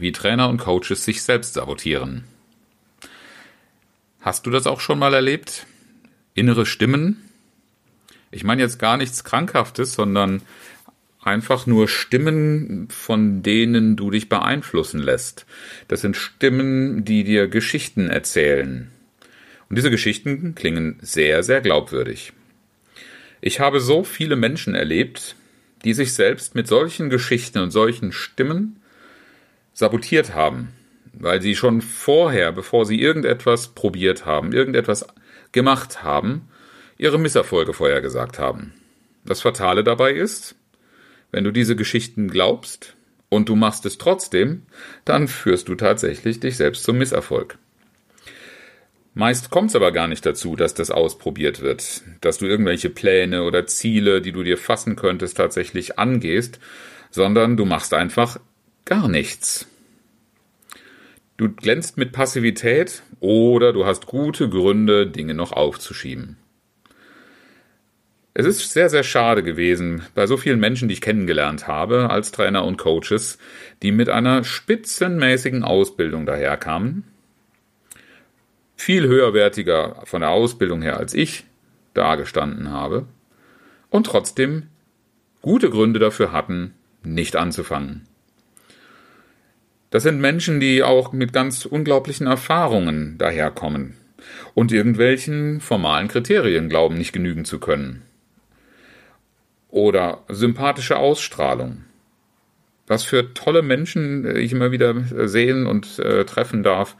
wie Trainer und Coaches sich selbst sabotieren. Hast du das auch schon mal erlebt? Innere Stimmen? Ich meine jetzt gar nichts Krankhaftes, sondern einfach nur Stimmen, von denen du dich beeinflussen lässt. Das sind Stimmen, die dir Geschichten erzählen. Und diese Geschichten klingen sehr, sehr glaubwürdig. Ich habe so viele Menschen erlebt, die sich selbst mit solchen Geschichten und solchen Stimmen sabotiert haben, weil sie schon vorher, bevor sie irgendetwas probiert haben, irgendetwas gemacht haben, ihre Misserfolge vorhergesagt haben. Das Fatale dabei ist, wenn du diese Geschichten glaubst und du machst es trotzdem, dann führst du tatsächlich dich selbst zum Misserfolg. Meist kommt es aber gar nicht dazu, dass das ausprobiert wird, dass du irgendwelche Pläne oder Ziele, die du dir fassen könntest, tatsächlich angehst, sondern du machst einfach gar nichts. Du glänzt mit Passivität oder du hast gute Gründe, Dinge noch aufzuschieben. Es ist sehr, sehr schade gewesen bei so vielen Menschen, die ich kennengelernt habe als Trainer und Coaches, die mit einer spitzenmäßigen Ausbildung daherkamen, viel höherwertiger von der Ausbildung her als ich dagestanden habe und trotzdem gute Gründe dafür hatten, nicht anzufangen. Das sind Menschen, die auch mit ganz unglaublichen Erfahrungen daherkommen und irgendwelchen formalen Kriterien glauben, nicht genügen zu können. Oder sympathische Ausstrahlung. Was für tolle Menschen ich immer wieder sehen und äh, treffen darf,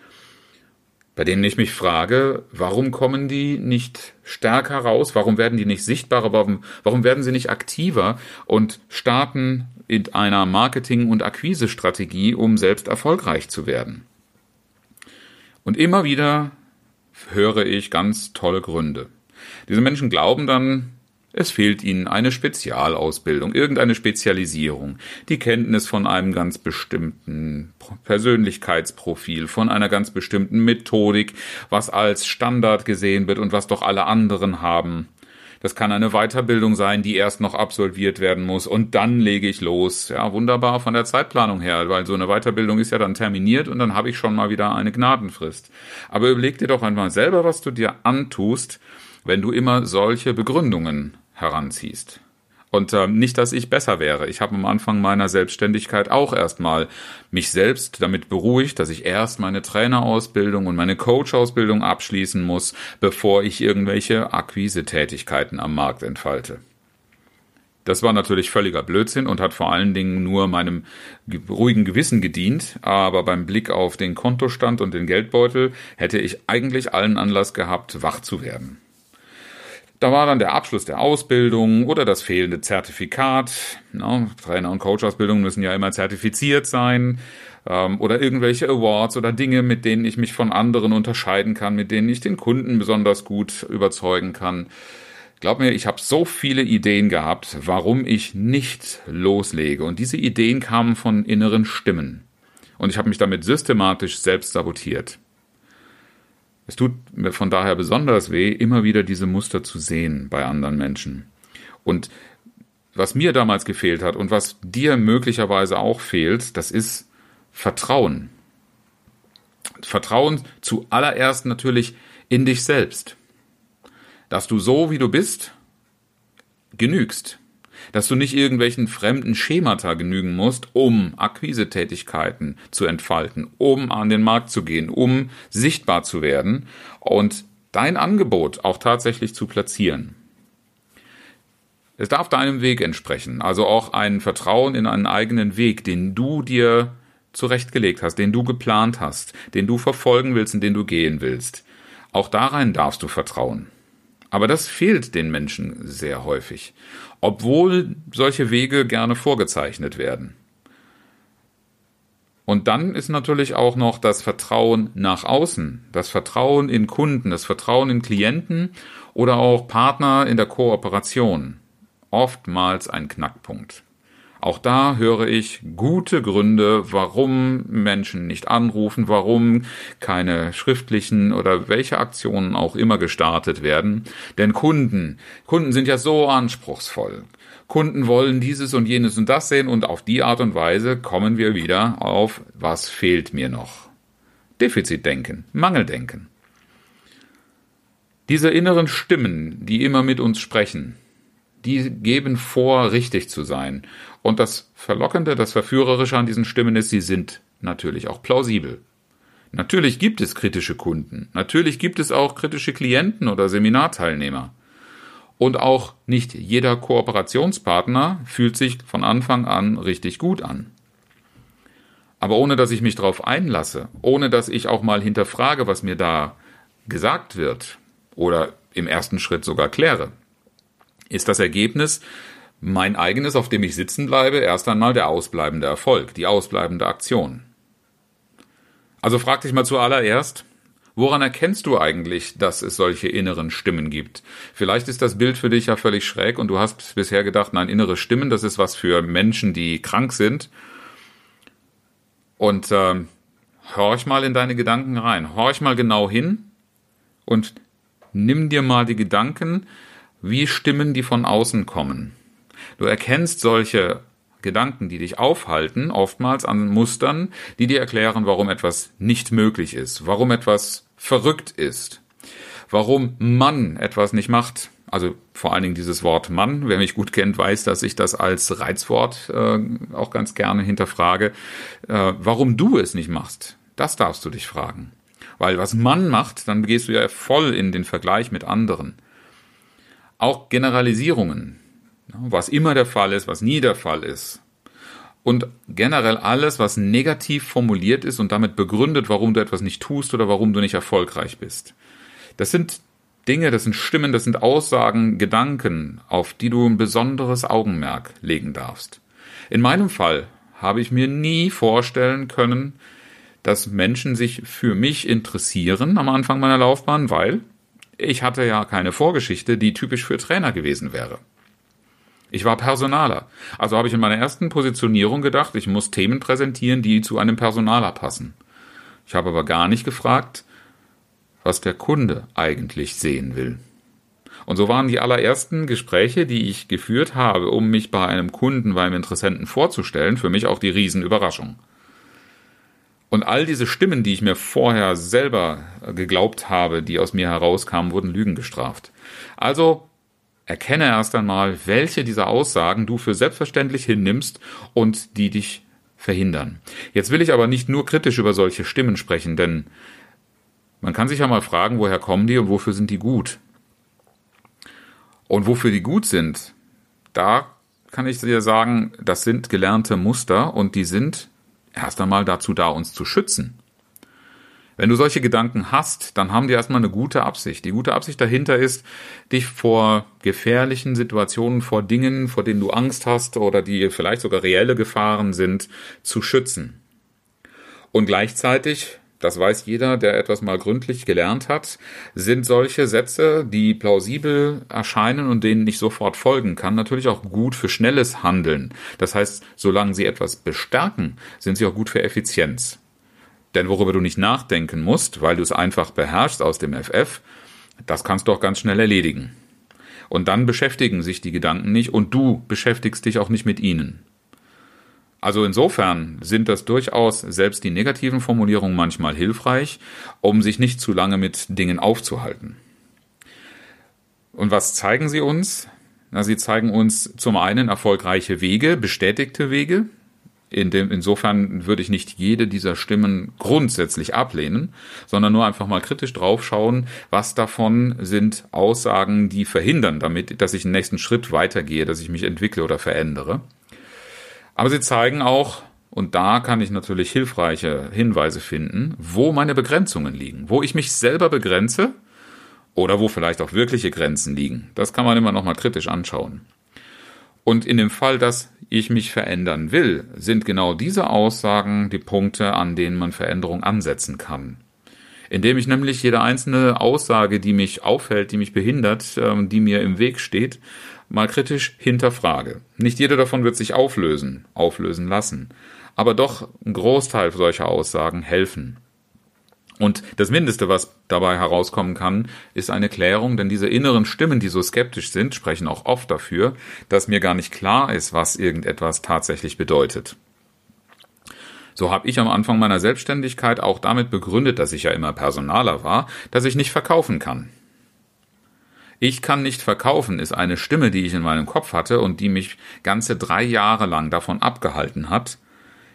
bei denen ich mich frage, warum kommen die nicht stärker raus? Warum werden die nicht sichtbarer? Warum, warum werden sie nicht aktiver und starten in einer Marketing- und Akquisestrategie, um selbst erfolgreich zu werden? Und immer wieder höre ich ganz tolle Gründe. Diese Menschen glauben dann, es fehlt ihnen eine Spezialausbildung, irgendeine Spezialisierung, die Kenntnis von einem ganz bestimmten Persönlichkeitsprofil, von einer ganz bestimmten Methodik, was als Standard gesehen wird und was doch alle anderen haben. Das kann eine Weiterbildung sein, die erst noch absolviert werden muss und dann lege ich los. Ja, wunderbar von der Zeitplanung her, weil so eine Weiterbildung ist ja dann terminiert und dann habe ich schon mal wieder eine Gnadenfrist. Aber überleg dir doch einmal selber, was du dir antust, wenn du immer solche Begründungen heranziehst. Und äh, nicht, dass ich besser wäre. Ich habe am Anfang meiner Selbstständigkeit auch erstmal mich selbst damit beruhigt, dass ich erst meine Trainerausbildung und meine Coach-Ausbildung abschließen muss, bevor ich irgendwelche Akquise-Tätigkeiten am Markt entfalte. Das war natürlich völliger Blödsinn und hat vor allen Dingen nur meinem ruhigen Gewissen gedient, aber beim Blick auf den Kontostand und den Geldbeutel hätte ich eigentlich allen Anlass gehabt, wach zu werden. Da war dann der Abschluss der Ausbildung oder das fehlende Zertifikat. Na, Trainer- und Coach-Ausbildungen müssen ja immer zertifiziert sein. Ähm, oder irgendwelche Awards oder Dinge, mit denen ich mich von anderen unterscheiden kann, mit denen ich den Kunden besonders gut überzeugen kann. Glaub mir, ich habe so viele Ideen gehabt, warum ich nicht loslege. Und diese Ideen kamen von inneren Stimmen. Und ich habe mich damit systematisch selbst sabotiert. Es tut mir von daher besonders weh, immer wieder diese Muster zu sehen bei anderen Menschen. Und was mir damals gefehlt hat und was dir möglicherweise auch fehlt, das ist Vertrauen. Vertrauen zuallererst natürlich in dich selbst. Dass du so, wie du bist, genügst dass du nicht irgendwelchen fremden Schemata genügen musst, um Akquisetätigkeiten zu entfalten, um an den Markt zu gehen, um sichtbar zu werden und dein Angebot auch tatsächlich zu platzieren. Es darf deinem Weg entsprechen, also auch ein Vertrauen in einen eigenen Weg, den du dir zurechtgelegt hast, den du geplant hast, den du verfolgen willst und den du gehen willst. Auch darein darfst du vertrauen. Aber das fehlt den Menschen sehr häufig, obwohl solche Wege gerne vorgezeichnet werden. Und dann ist natürlich auch noch das Vertrauen nach außen, das Vertrauen in Kunden, das Vertrauen in Klienten oder auch Partner in der Kooperation oftmals ein Knackpunkt. Auch da höre ich gute Gründe, warum Menschen nicht anrufen, warum keine schriftlichen oder welche Aktionen auch immer gestartet werden. Denn Kunden, Kunden sind ja so anspruchsvoll. Kunden wollen dieses und jenes und das sehen und auf die Art und Weise kommen wir wieder auf, was fehlt mir noch. Defizitdenken, Mangeldenken. Diese inneren Stimmen, die immer mit uns sprechen, die geben vor, richtig zu sein. Und das Verlockende, das Verführerische an diesen Stimmen ist, sie sind natürlich auch plausibel. Natürlich gibt es kritische Kunden. Natürlich gibt es auch kritische Klienten oder Seminarteilnehmer. Und auch nicht jeder Kooperationspartner fühlt sich von Anfang an richtig gut an. Aber ohne dass ich mich darauf einlasse, ohne dass ich auch mal hinterfrage, was mir da gesagt wird oder im ersten Schritt sogar kläre, ist das Ergebnis mein eigenes, auf dem ich sitzen bleibe, erst einmal der ausbleibende Erfolg, die ausbleibende Aktion. Also frag dich mal zuallererst, woran erkennst du eigentlich, dass es solche inneren Stimmen gibt? Vielleicht ist das Bild für dich ja völlig schräg und du hast bisher gedacht, nein, innere Stimmen, das ist was für Menschen, die krank sind. Und äh, horch mal in deine Gedanken rein, horch mal genau hin und nimm dir mal die Gedanken, wie Stimmen, die von außen kommen. Du erkennst solche Gedanken, die dich aufhalten, oftmals an Mustern, die dir erklären, warum etwas nicht möglich ist, warum etwas verrückt ist, warum man etwas nicht macht. Also vor allen Dingen dieses Wort Mann. Wer mich gut kennt, weiß, dass ich das als Reizwort äh, auch ganz gerne hinterfrage. Äh, warum du es nicht machst, das darfst du dich fragen. Weil was Mann macht, dann gehst du ja voll in den Vergleich mit anderen. Auch Generalisierungen, was immer der Fall ist, was nie der Fall ist. Und generell alles, was negativ formuliert ist und damit begründet, warum du etwas nicht tust oder warum du nicht erfolgreich bist. Das sind Dinge, das sind Stimmen, das sind Aussagen, Gedanken, auf die du ein besonderes Augenmerk legen darfst. In meinem Fall habe ich mir nie vorstellen können, dass Menschen sich für mich interessieren am Anfang meiner Laufbahn, weil ich hatte ja keine Vorgeschichte, die typisch für Trainer gewesen wäre. Ich war Personaler. Also habe ich in meiner ersten Positionierung gedacht, ich muss Themen präsentieren, die zu einem Personaler passen. Ich habe aber gar nicht gefragt, was der Kunde eigentlich sehen will. Und so waren die allerersten Gespräche, die ich geführt habe, um mich bei einem Kunden, bei einem Interessenten vorzustellen, für mich auch die Riesenüberraschung. Und all diese Stimmen, die ich mir vorher selber geglaubt habe, die aus mir herauskamen, wurden Lügen gestraft. Also erkenne erst einmal, welche dieser Aussagen du für selbstverständlich hinnimmst und die dich verhindern. Jetzt will ich aber nicht nur kritisch über solche Stimmen sprechen, denn man kann sich ja mal fragen, woher kommen die und wofür sind die gut? Und wofür die gut sind, da kann ich dir sagen, das sind gelernte Muster und die sind erst einmal dazu da, uns zu schützen. Wenn du solche Gedanken hast, dann haben die erstmal eine gute Absicht. Die gute Absicht dahinter ist, dich vor gefährlichen Situationen, vor Dingen, vor denen du Angst hast oder die vielleicht sogar reelle Gefahren sind, zu schützen. Und gleichzeitig, das weiß jeder, der etwas mal gründlich gelernt hat, sind solche Sätze, die plausibel erscheinen und denen ich sofort folgen kann, natürlich auch gut für schnelles Handeln. Das heißt, solange sie etwas bestärken, sind sie auch gut für Effizienz. Denn worüber du nicht nachdenken musst, weil du es einfach beherrschst aus dem FF, das kannst du auch ganz schnell erledigen. Und dann beschäftigen sich die Gedanken nicht und du beschäftigst dich auch nicht mit ihnen. Also insofern sind das durchaus selbst die negativen Formulierungen manchmal hilfreich, um sich nicht zu lange mit Dingen aufzuhalten. Und was zeigen sie uns? Na, sie zeigen uns zum einen erfolgreiche Wege, bestätigte Wege, in dem, insofern würde ich nicht jede dieser Stimmen grundsätzlich ablehnen, sondern nur einfach mal kritisch draufschauen, was davon sind Aussagen, die verhindern damit, dass ich einen nächsten Schritt weitergehe, dass ich mich entwickle oder verändere. Aber sie zeigen auch, und da kann ich natürlich hilfreiche Hinweise finden, wo meine Begrenzungen liegen, wo ich mich selber begrenze oder wo vielleicht auch wirkliche Grenzen liegen. Das kann man immer noch mal kritisch anschauen. Und in dem Fall, dass ich mich verändern will, sind genau diese Aussagen die Punkte, an denen man Veränderung ansetzen kann. Indem ich nämlich jede einzelne Aussage, die mich aufhält, die mich behindert, ähm, die mir im Weg steht, mal kritisch hinterfrage. Nicht jede davon wird sich auflösen, auflösen lassen, aber doch ein Großteil solcher Aussagen helfen. Und das Mindeste, was dabei herauskommen kann, ist eine Klärung, denn diese inneren Stimmen, die so skeptisch sind, sprechen auch oft dafür, dass mir gar nicht klar ist, was irgendetwas tatsächlich bedeutet. So habe ich am Anfang meiner Selbstständigkeit auch damit begründet, dass ich ja immer Personaler war, dass ich nicht verkaufen kann. Ich kann nicht verkaufen ist eine Stimme, die ich in meinem Kopf hatte und die mich ganze drei Jahre lang davon abgehalten hat,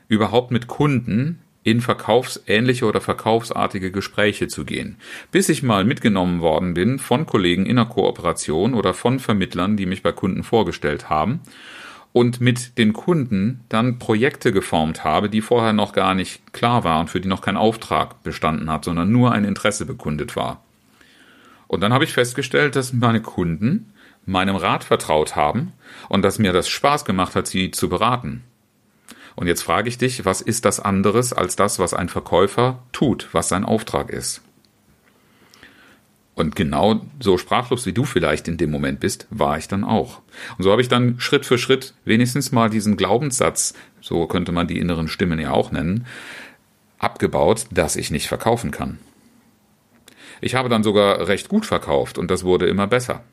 überhaupt mit Kunden in verkaufsähnliche oder verkaufsartige Gespräche zu gehen, bis ich mal mitgenommen worden bin von Kollegen in der Kooperation oder von Vermittlern, die mich bei Kunden vorgestellt haben und mit den Kunden dann Projekte geformt habe, die vorher noch gar nicht klar waren, für die noch kein Auftrag bestanden hat, sondern nur ein Interesse bekundet war. Und dann habe ich festgestellt, dass meine Kunden meinem Rat vertraut haben und dass mir das Spaß gemacht hat, sie zu beraten. Und jetzt frage ich dich, was ist das anderes als das, was ein Verkäufer tut, was sein Auftrag ist? Und genau so sprachlos wie du vielleicht in dem Moment bist, war ich dann auch. Und so habe ich dann Schritt für Schritt wenigstens mal diesen Glaubenssatz, so könnte man die inneren Stimmen ja auch nennen, abgebaut, dass ich nicht verkaufen kann. Ich habe dann sogar recht gut verkauft und das wurde immer besser.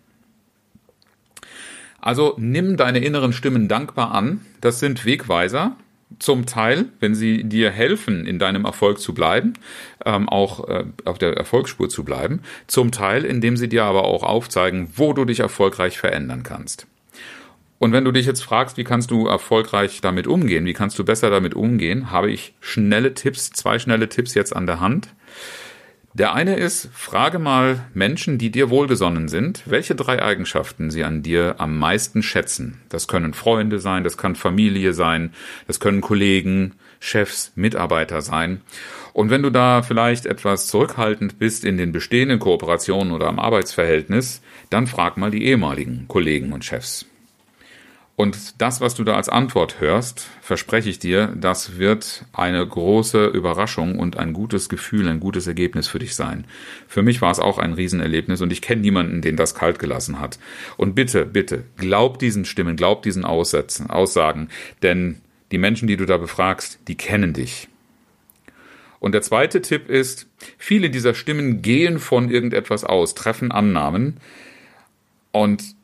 Also nimm deine inneren Stimmen dankbar an. Das sind Wegweiser, zum Teil, wenn sie dir helfen, in deinem Erfolg zu bleiben, ähm, auch äh, auf der Erfolgsspur zu bleiben, zum Teil, indem sie dir aber auch aufzeigen, wo du dich erfolgreich verändern kannst. Und wenn du dich jetzt fragst, wie kannst du erfolgreich damit umgehen, wie kannst du besser damit umgehen, habe ich schnelle Tipps, zwei schnelle Tipps jetzt an der Hand. Der eine ist, frage mal Menschen, die dir wohlgesonnen sind, welche drei Eigenschaften sie an dir am meisten schätzen. Das können Freunde sein, das kann Familie sein, das können Kollegen, Chefs, Mitarbeiter sein. Und wenn du da vielleicht etwas zurückhaltend bist in den bestehenden Kooperationen oder am Arbeitsverhältnis, dann frag mal die ehemaligen Kollegen und Chefs. Und das, was du da als Antwort hörst, verspreche ich dir, das wird eine große Überraschung und ein gutes Gefühl, ein gutes Ergebnis für dich sein. Für mich war es auch ein Riesenerlebnis und ich kenne niemanden, den das kalt gelassen hat. Und bitte, bitte, glaub diesen Stimmen, glaub diesen Aussätzen, Aussagen, denn die Menschen, die du da befragst, die kennen dich. Und der zweite Tipp ist, viele dieser Stimmen gehen von irgendetwas aus, treffen Annahmen und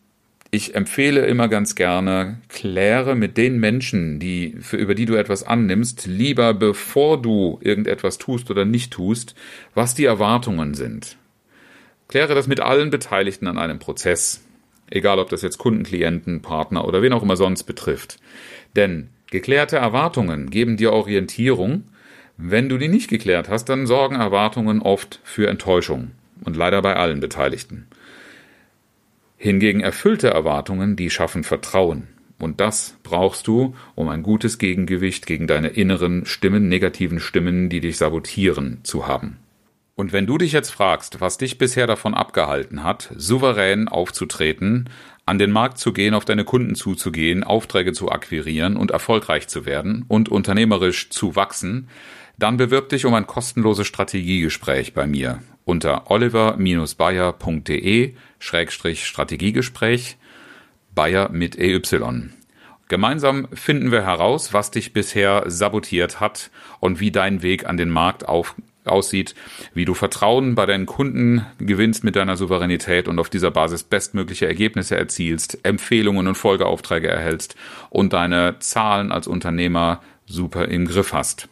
ich empfehle immer ganz gerne, kläre mit den Menschen, die, für, über die du etwas annimmst, lieber bevor du irgendetwas tust oder nicht tust, was die Erwartungen sind. Kläre das mit allen Beteiligten an einem Prozess. Egal, ob das jetzt Kunden, Klienten, Partner oder wen auch immer sonst betrifft. Denn geklärte Erwartungen geben dir Orientierung. Wenn du die nicht geklärt hast, dann sorgen Erwartungen oft für Enttäuschung. Und leider bei allen Beteiligten. Hingegen erfüllte Erwartungen, die schaffen Vertrauen. Und das brauchst du, um ein gutes Gegengewicht gegen deine inneren Stimmen, negativen Stimmen, die dich sabotieren, zu haben. Und wenn du dich jetzt fragst, was dich bisher davon abgehalten hat, souverän aufzutreten, an den Markt zu gehen, auf deine Kunden zuzugehen, Aufträge zu akquirieren und erfolgreich zu werden und unternehmerisch zu wachsen, dann bewirb dich um ein kostenloses Strategiegespräch bei mir unter oliver-bayer.de Strategiegespräch Bayer mit EY. Gemeinsam finden wir heraus, was dich bisher sabotiert hat und wie dein Weg an den Markt auf, aussieht, wie du Vertrauen bei deinen Kunden gewinnst mit deiner Souveränität und auf dieser Basis bestmögliche Ergebnisse erzielst, Empfehlungen und Folgeaufträge erhältst und deine Zahlen als Unternehmer super im Griff hast.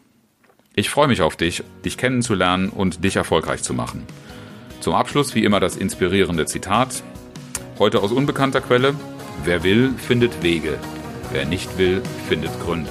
Ich freue mich auf dich, dich kennenzulernen und dich erfolgreich zu machen. Zum Abschluss wie immer das inspirierende Zitat. Heute aus unbekannter Quelle. Wer will, findet Wege. Wer nicht will, findet Gründe.